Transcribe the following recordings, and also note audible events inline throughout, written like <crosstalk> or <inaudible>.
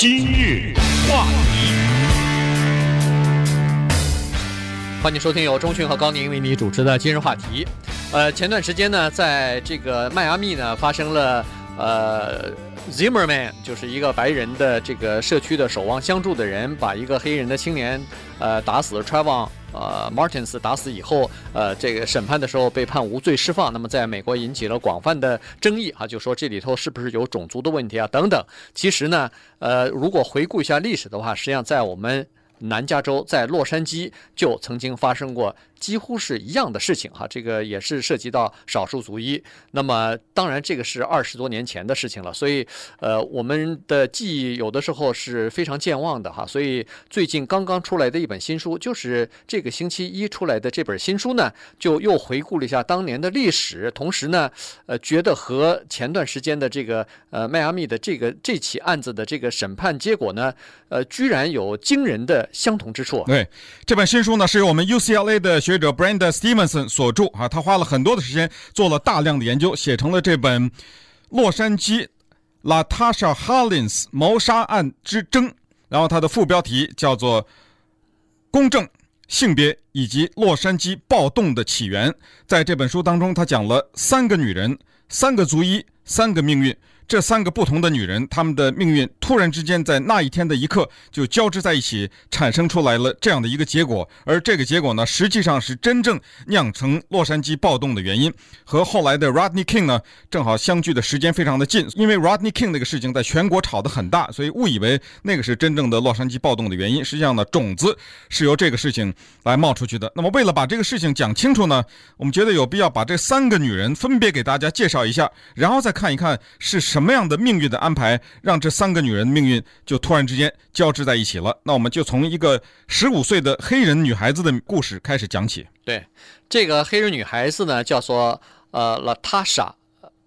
今日话题，欢迎收听由钟迅和高宁为你主持的今日话题。呃，前段时间呢，在这个迈阿密呢，发生了呃，Zimmerman 就是一个白人的这个社区的守望相助的人，把一个黑人的青年呃打死了，Trayvon。呃，Martins 打死以后，呃，这个审判的时候被判无罪释放，那么在美国引起了广泛的争议啊，就说这里头是不是有种族的问题啊等等。其实呢，呃，如果回顾一下历史的话，实际上在我们南加州，在洛杉矶就曾经发生过。几乎是一样的事情哈，这个也是涉及到少数族裔。那么当然这个是二十多年前的事情了，所以呃我们的记忆有的时候是非常健忘的哈。所以最近刚刚出来的一本新书，就是这个星期一出来的这本新书呢，就又回顾了一下当年的历史，同时呢，呃觉得和前段时间的这个呃迈阿密的这个这起案子的这个审判结果呢，呃居然有惊人的相同之处。对，这本新书呢是由我们 UCLA 的。学者 Brenda Stevenson 所著啊，他花了很多的时间做了大量的研究，写成了这本《洛杉矶 LaTasha Hollins 谋杀案之争》，然后它的副标题叫做《公正、性别以及洛杉矶暴动的起源》。在这本书当中，他讲了三个女人、三个族裔、三个命运。这三个不同的女人，她们的命运突然之间在那一天的一刻就交织在一起，产生出来了这样的一个结果。而这个结果呢，实际上是真正酿成洛杉矶暴动的原因，和后来的 Rodney King 呢正好相距的时间非常的近。因为 Rodney King 那个事情在全国炒得很大，所以误以为那个是真正的洛杉矶暴动的原因。实际上呢，种子是由这个事情来冒出去的。那么为了把这个事情讲清楚呢，我们觉得有必要把这三个女人分别给大家介绍一下，然后再看一看是什。什么样的命运的安排，让这三个女人的命运就突然之间交织在一起了？那我们就从一个十五岁的黑人女孩子的故事开始讲起。对，这个黑人女孩子呢，叫做呃 LaTasha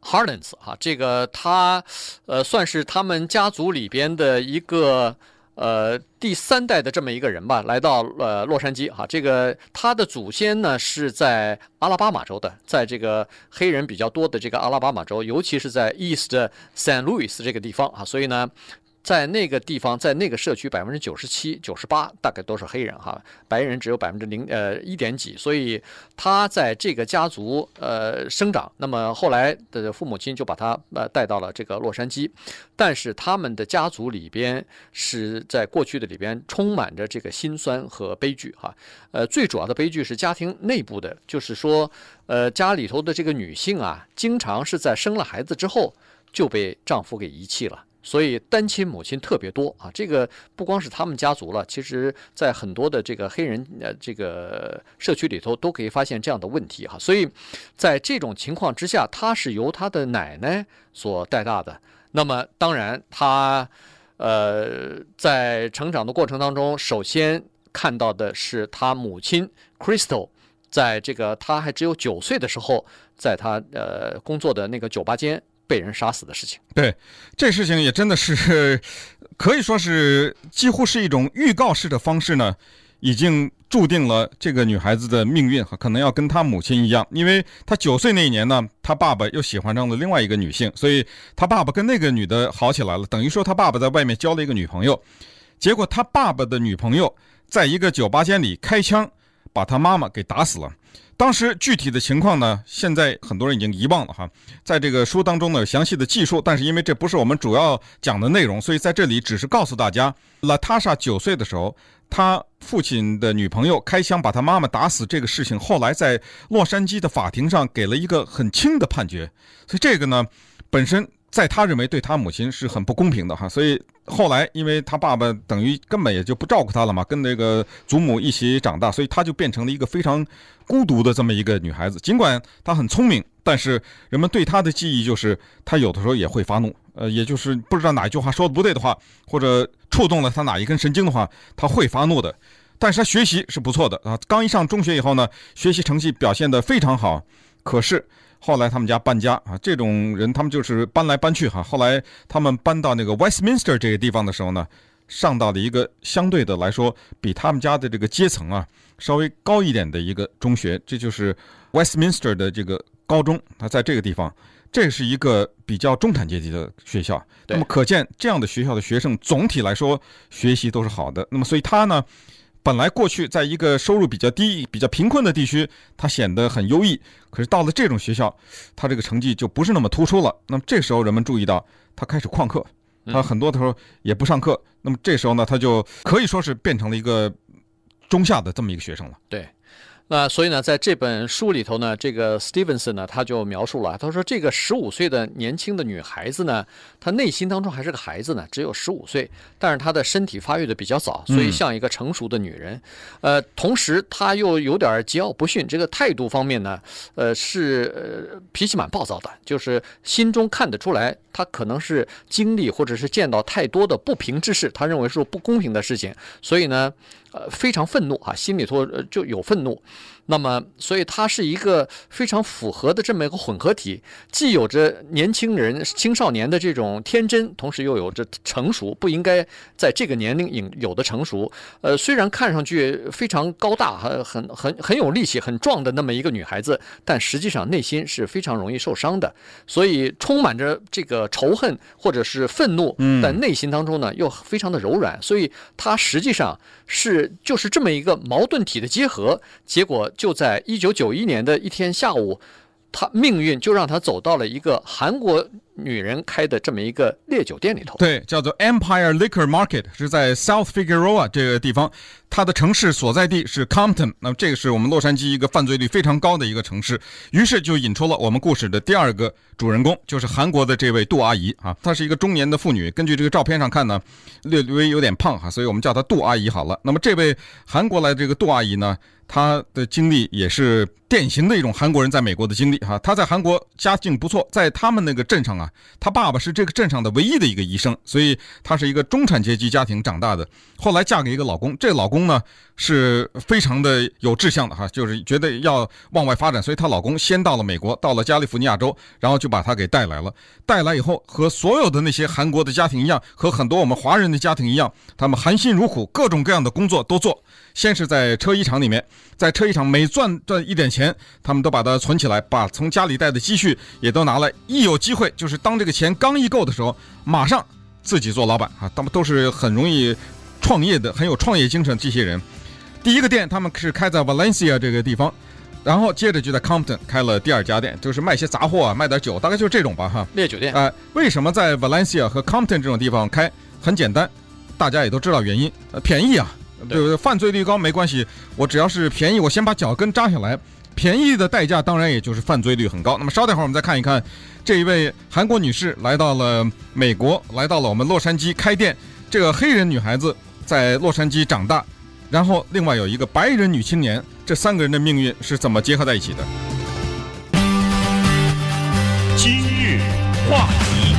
Harlins 哈，这个她呃算是他们家族里边的一个。呃，第三代的这么一个人吧，来到呃洛杉矶哈，这个他的祖先呢是在阿拉巴马州的，在这个黑人比较多的这个阿拉巴马州，尤其是在 East San Luis 这个地方啊，所以呢。在那个地方，在那个社区，百分之九十七、九十八大概都是黑人哈，白人只有百分之零呃一点几，所以他在这个家族呃生长。那么后来的父母亲就把他呃带到了这个洛杉矶，但是他们的家族里边是在过去的里边充满着这个辛酸和悲剧哈。呃，最主要的悲剧是家庭内部的，就是说呃家里头的这个女性啊，经常是在生了孩子之后就被丈夫给遗弃了。所以单亲母亲特别多啊，这个不光是他们家族了，其实在很多的这个黑人呃这个社区里头都可以发现这样的问题哈。所以在这种情况之下，他是由他的奶奶所带大的。那么当然他呃在成长的过程当中，首先看到的是他母亲 Crystal 在这个他还只有九岁的时候，在他呃工作的那个酒吧间。被人杀死的事情，对，这事情也真的是可以说是几乎是一种预告式的方式呢，已经注定了这个女孩子的命运，可能要跟她母亲一样，因为她九岁那一年呢，她爸爸又喜欢上了另外一个女性，所以她爸爸跟那个女的好起来了，等于说她爸爸在外面交了一个女朋友，结果她爸爸的女朋友在一个酒吧间里开枪把他妈妈给打死了。当时具体的情况呢，现在很多人已经遗忘了哈，在这个书当中呢有详细的记述，但是因为这不是我们主要讲的内容，所以在这里只是告诉大家，拉塔莎九岁的时候，他父亲的女朋友开枪把他妈妈打死这个事情，后来在洛杉矶的法庭上给了一个很轻的判决，所以这个呢，本身在他认为对他母亲是很不公平的哈，所以。后来，因为他爸爸等于根本也就不照顾他了嘛，跟那个祖母一起长大，所以他就变成了一个非常孤独的这么一个女孩子。尽管她很聪明，但是人们对她的记忆就是她有的时候也会发怒，呃，也就是不知道哪一句话说的不对的话，或者触动了她哪一根神经的话，她会发怒的。但是她学习是不错的啊，刚一上中学以后呢，学习成绩表现得非常好，可是。后来他们家搬家啊，这种人他们就是搬来搬去哈。后来他们搬到那个 Westminster 这个地方的时候呢，上到了一个相对的来说比他们家的这个阶层啊稍微高一点的一个中学，这就是 Westminster 的这个高中。他在这个地方，这是一个比较中产阶级的学校。那么可见这样的学校的学生总体来说学习都是好的。那么所以他呢，本来过去在一个收入比较低、比较贫困的地区，他显得很优异。可是到了这种学校，他这个成绩就不是那么突出了。那么这时候人们注意到他开始旷课，他很多的时候也不上课。那么这时候呢，他就可以说是变成了一个中下的这么一个学生了。对。那所以呢，在这本书里头呢，这个 Stevenson 呢，他就描述了，他说这个十五岁的年轻的女孩子呢，她内心当中还是个孩子呢，只有十五岁，但是她的身体发育的比较早，所以像一个成熟的女人。呃，同时她又有点桀骜不驯，这个态度方面呢，呃，是呃脾气蛮暴躁的，就是心中看得出来，她可能是经历或者是见到太多的不平之事，她认为是不公平的事情，所以呢。呃，非常愤怒啊，心里头就有愤怒。那么，所以它是一个非常符合的这么一个混合体，既有着年轻人、青少年的这种天真，同时又有着成熟，不应该在这个年龄有有的成熟。呃，虽然看上去非常高大、很很很很有力气、很壮的那么一个女孩子，但实际上内心是非常容易受伤的，所以充满着这个仇恨或者是愤怒，但内心当中呢又非常的柔软，所以她实际上是就是这么一个矛盾体的结合，结果。就在一九九一年的一天下午，他命运就让他走到了一个韩国女人开的这么一个烈酒店里头。对，叫做 Empire Liquor Market，是在 South Figueroa 这个地方。它的城市所在地是 Compton，那么这个是我们洛杉矶一个犯罪率非常高的一个城市。于是就引出了我们故事的第二个主人公，就是韩国的这位杜阿姨啊。她是一个中年的妇女，根据这个照片上看呢，略微有点胖哈，所以我们叫她杜阿姨好了。那么这位韩国来的这个杜阿姨呢？他的经历也是典型的一种韩国人在美国的经历哈。他在韩国家境不错，在他们那个镇上，啊他爸爸是这个镇上的唯一的一个医生，所以他是一个中产阶级家庭长大的。后来嫁给一个老公，这老公呢是非常的有志向的哈，就是觉得要往外发展，所以她老公先到了美国，到了加利福尼亚州，然后就把她给带来了。带来以后，和所有的那些韩国的家庭一样，和很多我们华人的家庭一样，他们含辛茹苦，各种各样的工作都做。先是在车衣厂里面，在车衣厂每赚赚一点钱，他们都把它存起来，把从家里带的积蓄也都拿来。一有机会，就是当这个钱刚一够的时候，马上自己做老板啊！他们都是很容易创业的，很有创业精神这些人。第一个店他们是开在 Valencia 这个地方，然后接着就在 Compton 开了第二家店，就是卖些杂货啊，卖点酒，大概就是这种吧哈。烈酒店。呃，为什么在 Valencia 和 Compton 这种地方开？很简单，大家也都知道原因，呃，便宜啊。对不对？犯罪率高没关系，我只要是便宜，我先把脚跟扎下来。便宜的代价当然也就是犯罪率很高。那么稍等会儿我们再看一看，这一位韩国女士来到了美国，来到了我们洛杉矶开店。这个黑人女孩子在洛杉矶长大，然后另外有一个白人女青年，这三个人的命运是怎么结合在一起的？今日话题。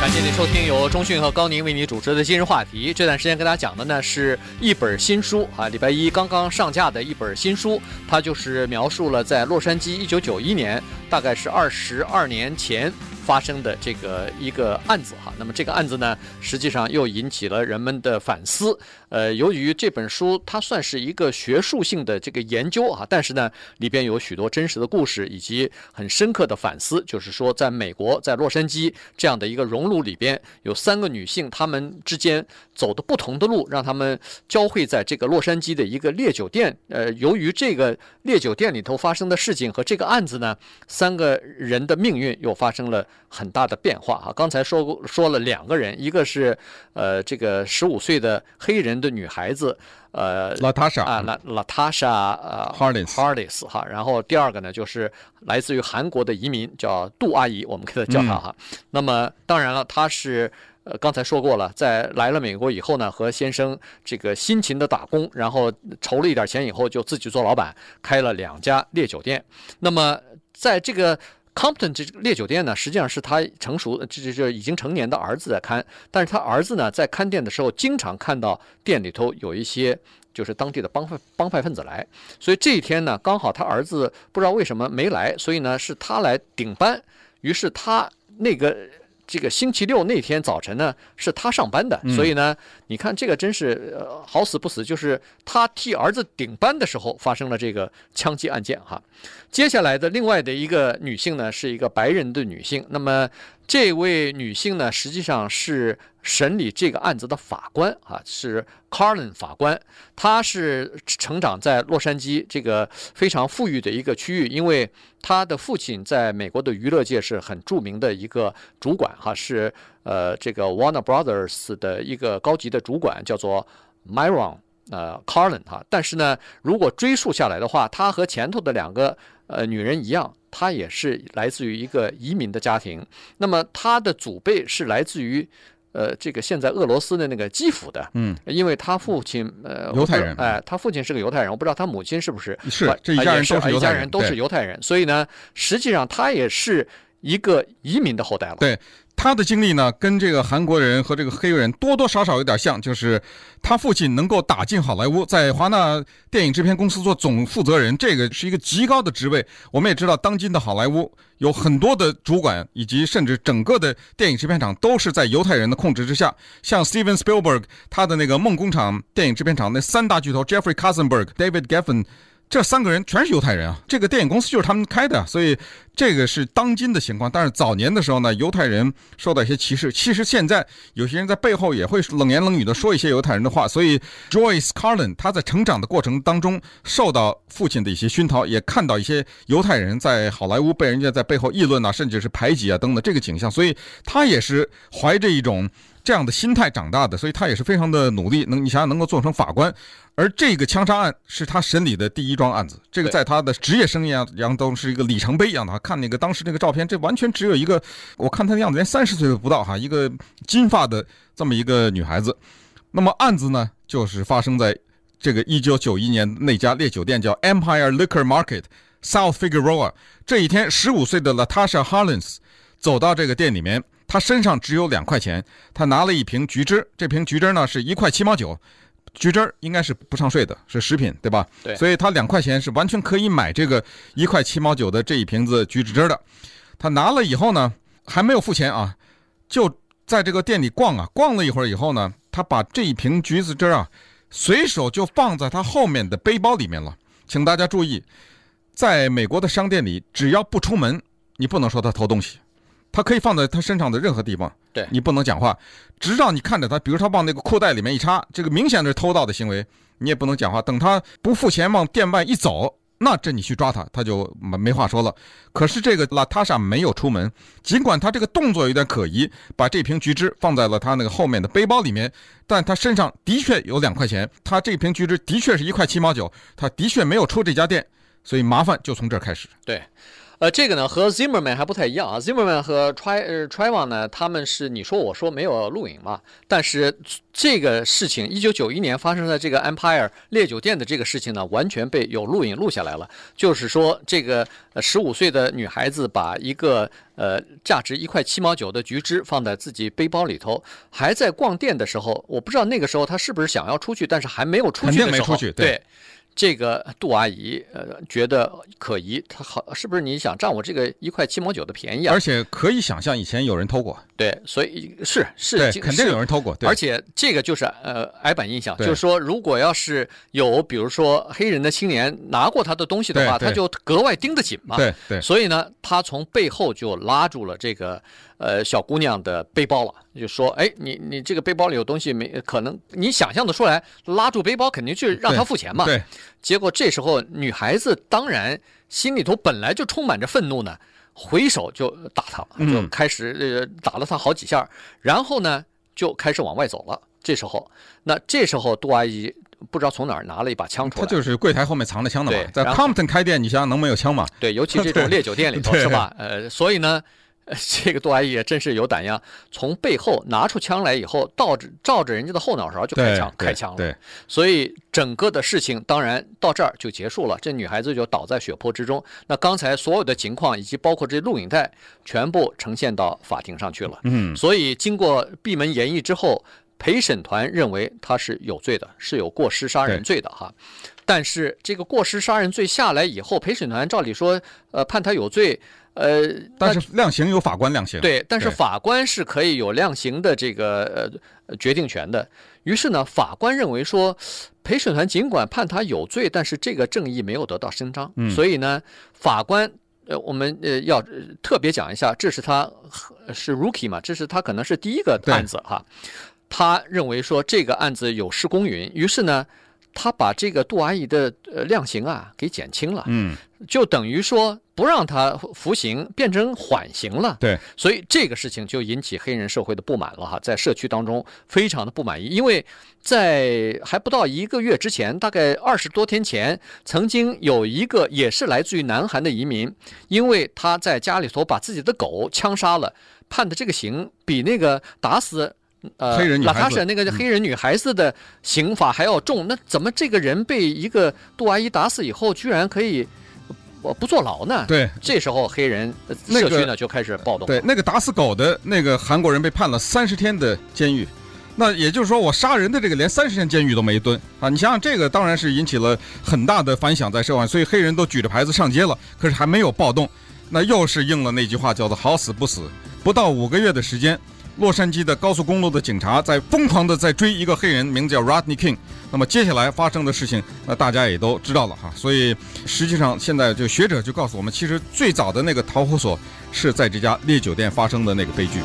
感谢你收听由中讯和高宁为你主持的今日话题。这段时间跟大家讲的呢是一本新书啊，礼拜一刚刚上架的一本新书，它就是描述了在洛杉矶一九九一年，大概是二十二年前。发生的这个一个案子哈，那么这个案子呢，实际上又引起了人们的反思。呃，由于这本书它算是一个学术性的这个研究啊，但是呢，里边有许多真实的故事以及很深刻的反思。就是说，在美国，在洛杉矶这样的一个熔炉里边，有三个女性，她们之间走的不同的路，让她们交汇在这个洛杉矶的一个烈酒店。呃，由于这个烈酒店里头发生的事情和这个案子呢，三个人的命运又发生了。很大的变化啊！刚才说过说了两个人，一个是呃这个十五岁的黑人的女孩子，呃，Latasha 啊，La Latasha 呃 Harless 哈，然后第二个呢就是来自于韩国的移民叫杜阿姨，我们给她叫她哈。嗯、那么当然了，她是呃刚才说过了，在来了美国以后呢，和先生这个辛勤的打工，然后筹了一点钱以后，就自己做老板，开了两家烈酒店。那么在这个 Compton 这个烈酒店呢，实际上是他成熟，这这这已经成年的儿子在看，但是他儿子呢，在看店的时候，经常看到店里头有一些就是当地的帮派帮派分子来，所以这一天呢，刚好他儿子不知道为什么没来，所以呢是他来顶班，于是他那个这个星期六那天早晨呢，是他上班的，所以呢，你看这个真是呃好死不死，就是他替儿子顶班的时候发生了这个枪击案件哈。接下来的另外的一个女性呢，是一个白人的女性，那么这位女性呢，实际上是审理这个案子的法官啊，是 Carlin 法官，她是成长在洛杉矶这个非常富裕的一个区域，因为她的父亲在美国的娱乐界是很著名的一个主管。哈，是呃，这个 Warner Brothers 的一个高级的主管，叫做 Myron 呃 Carlin 哈。但是呢，如果追溯下来的话，他和前头的两个呃女人一样，他也是来自于一个移民的家庭。那么他的祖辈是来自于呃这个现在俄罗斯的那个基辅的，嗯，因为他父亲呃犹太人，哎，他父亲是个犹太人，我不知道他母亲是不是是这一家人都是犹太人，一家人都是犹太人，所以呢，实际上他也是一个移民的后代了，对。他的经历呢，跟这个韩国人和这个黑人多多少少有点像，就是他父亲能够打进好莱坞，在华纳电影制片公司做总负责人，这个是一个极高的职位。我们也知道，当今的好莱坞有很多的主管，以及甚至整个的电影制片厂都是在犹太人的控制之下。像 Steven Spielberg，他的那个梦工厂电影制片厂那三大巨头 Jeffrey Katzenberg、David Geffen。这三个人全是犹太人啊！这个电影公司就是他们开的，所以这个是当今的情况。但是早年的时候呢，犹太人受到一些歧视。其实现在有些人在背后也会冷言冷语的说一些犹太人的话。所以 Joyce Carlin 他在成长的过程当中受到父亲的一些熏陶，也看到一些犹太人在好莱坞被人家在背后议论啊，甚至是排挤啊等等这个景象。所以他也是怀着一种这样的心态长大的，所以他也是非常的努力。能你想想能够做成法官。而这个枪杀案是他审理的第一桩案子，这个在他的职业生涯当中是一个里程碑一样的。看那个当时那个照片，这完全只有一个，我看他的样子连三十岁都不到哈，一个金发的这么一个女孩子。那么案子呢，就是发生在这个一九九一年那家烈酒店叫 Empire Liquor Market South Figueroa。这一天，十五岁的 Latasha Harlins 走到这个店里面，她身上只有两块钱，她拿了一瓶橘汁，这瓶橘汁呢是一块七毛九。橘汁儿应该是不上税的，是食品，对吧？对。所以他两块钱是完全可以买这个一块七毛九的这一瓶子橘子汁的。他拿了以后呢，还没有付钱啊，就在这个店里逛啊，逛了一会儿以后呢，他把这一瓶橘子汁啊，随手就放在他后面的背包里面了。请大家注意，在美国的商店里，只要不出门，你不能说他偷东西。他可以放在他身上的任何地方，对，你不能讲话，直到你看着他，比如他往那个裤袋里面一插，这个明显是偷盗的行为，你也不能讲话。等他不付钱往店外一走，那这你去抓他，他就没没话说了。可是这个拉塔莎没有出门，尽管他这个动作有点可疑，把这瓶橘汁放在了他那个后面的背包里面，但他身上的确有两块钱，他这瓶橘汁的确是一块七毛九，他的确没有出这家店，所以麻烦就从这儿开始。对。呃，这个呢和 Zimmerman 还不太一样啊。Zimmerman 和 Try 呃 Trayvon 呢，他们是你说我说没有录影嘛？但是这个事情，一九九一年发生在这个 Empire 烈酒店的这个事情呢，完全被有录影录下来了。就是说，这个呃十五岁的女孩子把一个呃价值一块七毛九的橘汁放在自己背包里头，还在逛店的时候，我不知道那个时候她是不是想要出去，但是还没有出去的时候，出去，对。这个杜阿姨呃觉得可疑，她好是不是你想占我这个一块七毛九的便宜啊？而且可以想象以前有人偷过，对，所以是是，对，肯定有人偷过。对，而且这个就是呃矮板印象，就是说如果要是有比如说黑人的青年拿过他的东西的话，他就格外盯得紧嘛。对对。所以呢，他从背后就拉住了这个呃小姑娘的背包了，就说：“哎，你你这个背包里有东西没？可能你想象的出来，拉住背包肯定是让他付钱嘛。”对。结果这时候，女孩子当然心里头本来就充满着愤怒呢，回手就打他，就开始呃打了他好几下，然后呢就开始往外走了。这时候，那这时候杜阿姨不知道从哪儿拿了一把枪出来，他就是柜台后面藏着枪的嘛，在 Compton 开店，你想想能没有枪吗？对，尤其这种 <laughs> 烈酒店里头是吧？呃，所以呢。<laughs> 这个杜阿姨也真是有胆量，从背后拿出枪来以后，倒着照着人家的后脑勺就开枪，开枪了。对，所以整个的事情当然到这儿就结束了，这女孩子就倒在血泊之中。那刚才所有的情况以及包括这录影带，全部呈现到法庭上去了。嗯，所以经过闭门研议之后，陪审团认为他是有罪的，是有过失杀人罪的哈。但是这个过失杀人罪下来以后，陪审团照理说，呃，判他有罪。呃，但是量刑有法官量刑，对，但是法官是可以有量刑的这个呃决定权的。于是呢，法官认为说，陪审团尽管判他有罪，但是这个正义没有得到伸张，嗯、所以呢，法官呃，我们呃要特别讲一下，这是他是 rookie 嘛，这是他可能是第一个案子哈，他认为说这个案子有失公允，于是呢。他把这个杜阿姨的呃量刑啊给减轻了，嗯，就等于说不让他服刑，变成缓刑了。对，所以这个事情就引起黑人社会的不满了哈，在社区当中非常的不满意，因为在还不到一个月之前，大概二十多天前，曾经有一个也是来自于南韩的移民，因为他在家里头把自己的狗枪杀了，判的这个刑比那个打死。呃，黑人女孩子，娜塔莎那个黑人女孩子的刑罚还要重，嗯，那怎么这个人被一个杜阿姨打死以后，居然可以不坐牢呢？对，这时候黑人社区呢就开始暴动。对，那个打死狗的那个韩国人被判了三十天的监狱，那也就是说，我杀人的这个连三十天监狱都没蹲啊！你想想，这个当然是引起了很大的反响在社会，所以黑人都举着牌子上街了，可是还没有暴动，那又是应了那句话，叫做“好死不死”，不到五个月的时间。洛杉矶的高速公路的警察在疯狂的在追一个黑人，名字叫 Rodney King。那么接下来发生的事情，那大家也都知道了哈。所以实际上现在就学者就告诉我们，其实最早的那个导火索是在这家烈酒店发生的那个悲剧。